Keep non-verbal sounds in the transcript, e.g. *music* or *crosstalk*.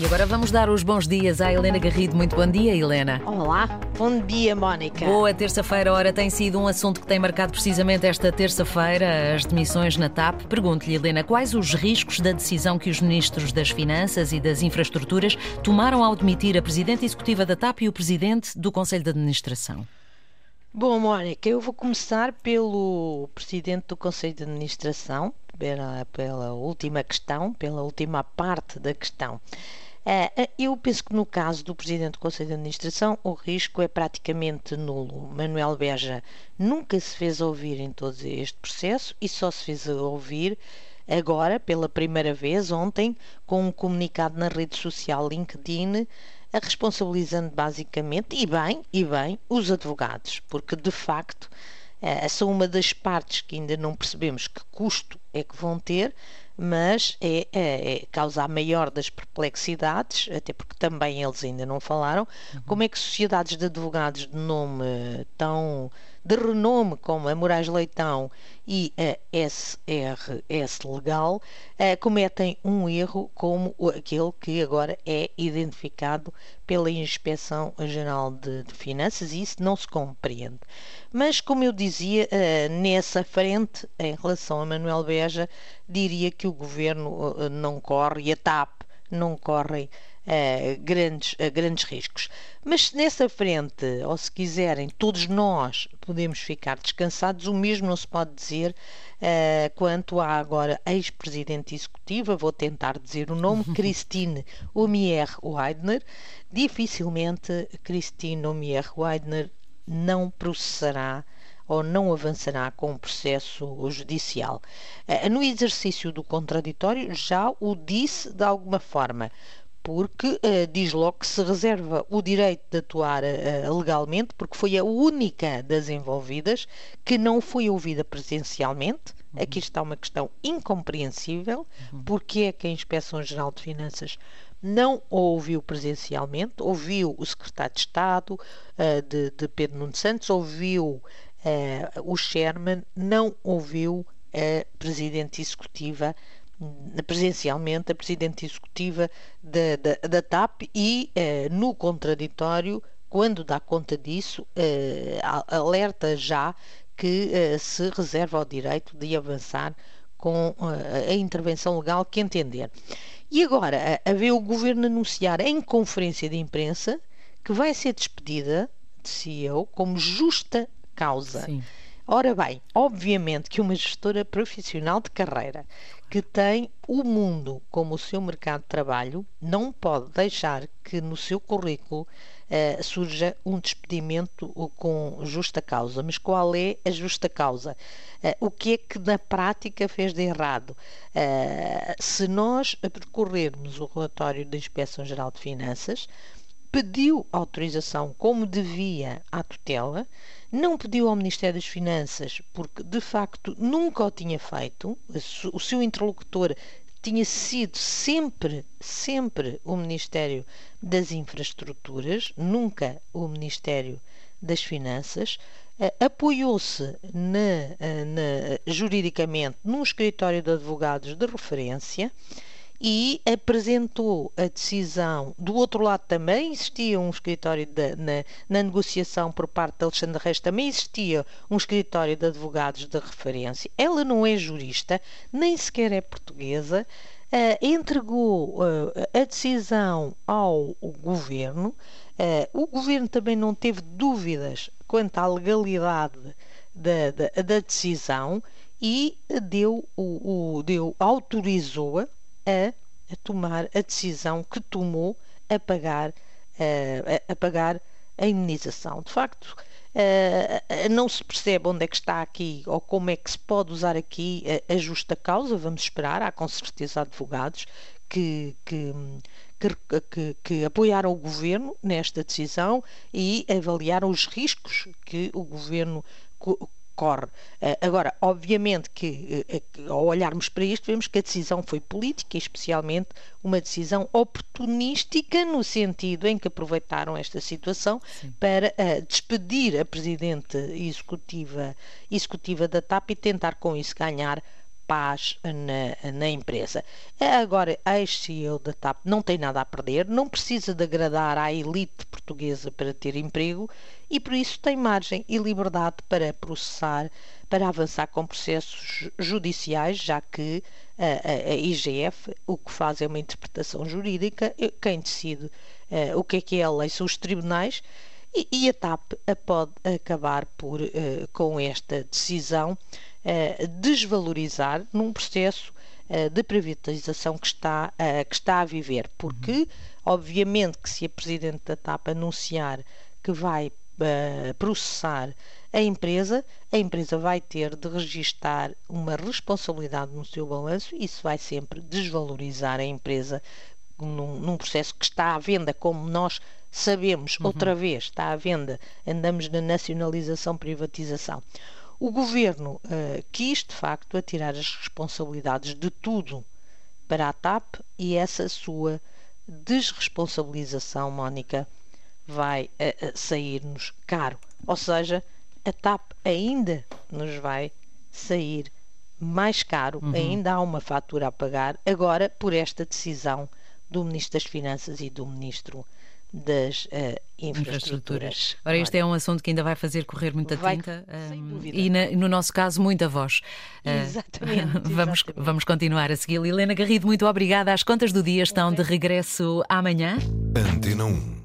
E agora vamos dar os bons dias à Helena Garrido. Muito bom dia, Helena. Olá, bom dia, Mónica. Boa terça-feira. Ora, tem sido um assunto que tem marcado precisamente esta terça-feira, as demissões na TAP. Pergunto-lhe, Helena, quais os riscos da decisão que os ministros das Finanças e das Infraestruturas tomaram ao demitir a Presidente Executiva da TAP e o Presidente do Conselho de Administração? Bom, Mónica, eu vou começar pelo Presidente do Conselho de Administração, pela, pela última questão, pela última parte da questão. É, é, eu penso que no caso do Presidente do Conselho de Administração o risco é praticamente nulo. Manuel Beja nunca se fez ouvir em todo este processo e só se fez ouvir agora, pela primeira vez, ontem, com um comunicado na rede social LinkedIn, responsabilizando basicamente, e bem, e bem, os advogados, porque de facto é, são uma das partes que ainda não percebemos que custo é que vão ter, mas é, é, é causa a maior das perplexidades, até porque também eles ainda não falaram, uhum. como é que sociedades de advogados de nome tão de renome como a Moraes Leitão e a SRS Legal uh, cometem um erro como aquele que agora é identificado pela Inspeção Geral de, de Finanças e isso não se compreende. Mas, como eu dizia, uh, nessa frente, em relação a Manuel Beja, diria que o governo uh, não corre e a TAP não correm uh, grandes, uh, grandes riscos. Mas nessa frente, ou se quiserem, todos nós podemos ficar descansados, o mesmo não se pode dizer uh, quanto à agora ex-presidente executiva, vou tentar dizer o nome, *laughs* Christine Omier Weidner. Dificilmente Christine Omier Weidner não processará ou não avançará com o processo judicial. No exercício do contraditório já o disse de alguma forma porque uh, diz logo que se reserva o direito de atuar uh, legalmente, porque foi a única das envolvidas que não foi ouvida presencialmente. Uhum. Aqui está uma questão incompreensível, uhum. porque é que a Inspeção Geral de Finanças não ouviu presencialmente, ouviu o secretário de Estado uh, de, de, Pedro Nuno Santos, ouviu o Sherman, não ouviu a Presidente Executiva presencialmente a Presidente Executiva da, da, da TAP e, eh, no contraditório, quando dá conta disso, eh, alerta já que eh, se reserva o direito de avançar com a intervenção legal que entender. E agora, a ver o Governo anunciar em conferência de imprensa que vai ser despedida de CEO como justa causa. Sim. Ora bem, obviamente que uma gestora profissional de carreira que tem o mundo como o seu mercado de trabalho não pode deixar que no seu currículo uh, surja um despedimento com justa causa. Mas qual é a justa causa? Uh, o que é que na prática fez de errado? Uh, se nós percorrermos o relatório da Inspeção Geral de Finanças, pediu autorização como devia à tutela, não pediu ao Ministério das Finanças porque de facto nunca o tinha feito, o seu interlocutor tinha sido sempre, sempre o Ministério das Infraestruturas, nunca o Ministério das Finanças, apoiou-se juridicamente num escritório de advogados de referência e apresentou a decisão. Do outro lado também existia um escritório de, na, na, negociação por parte de Alexandre Reis, também existia um escritório de advogados de referência. Ela não é jurista, nem sequer é portuguesa. Uh, entregou uh, a decisão ao governo. Uh, o governo também não teve dúvidas quanto à legalidade da, da, da decisão e deu, o, o deu autorizou-a a, a tomar a decisão que tomou a pagar, a, a pagar a indenização. De facto, não se percebe onde é que está aqui ou como é que se pode usar aqui a, justa causa. Vamos esperar. Há com certeza advogados que, que, que, que apoiaram o governo nesta decisão e avaliaram os riscos que o governo corre. Eh, agora, obviamente que eh, eh, ao olharmos para isto, vemos que a decisão foi política, especialmente uma decisão oportunística, no sentido em que aproveitaram esta situação Sim. para despedir a presidente executiva, executiva da TAP e tentar com isso ganhar paz na, na empresa. Agora, a ex-CEO da TAP não tem nada a perder, não precisa de agradar à elite portuguesa para ter emprego e por isso tem margem e liberdade para processar, para avançar com processos judiciais, já que a, a, a IGF o que faz é uma interpretação jurídica, quem decide uh, o que é que é a lei são os tribunais e, a TAP a pode acabar por, uh, com esta decisão, uh, desvalorizar num processo de privatização que está, que está a viver. Porque, uhum. obviamente, que se a Presidente da TAP anunciar que vai processar a empresa, a empresa vai ter de registar uma responsabilidade no seu balanço e isso vai sempre desvalorizar a empresa num, num processo que está à venda, como nós sabemos, uhum. outra vez, está à venda, andamos na nacionalização, privatização. O governo uh, quis, de facto, atirar as responsabilidades de tudo para a TAP e essa sua desresponsabilização, Mónica, vai uh, sair-nos caro. Ou seja, a TAP ainda nos vai sair mais caro, uhum. ainda há uma fatura a pagar, agora por esta decisão do Ministro das Finanças e do Ministro das uh, infraestruturas. Ora, este é um assunto que ainda vai fazer correr muita vai, tinta um, e, na, no nosso caso, muita voz. Exatamente. Uh, *laughs* vamos, exatamente. vamos continuar a seguir. Helena Garrido, muito obrigada. As contas do dia estão de regresso amanhã. Antena 1.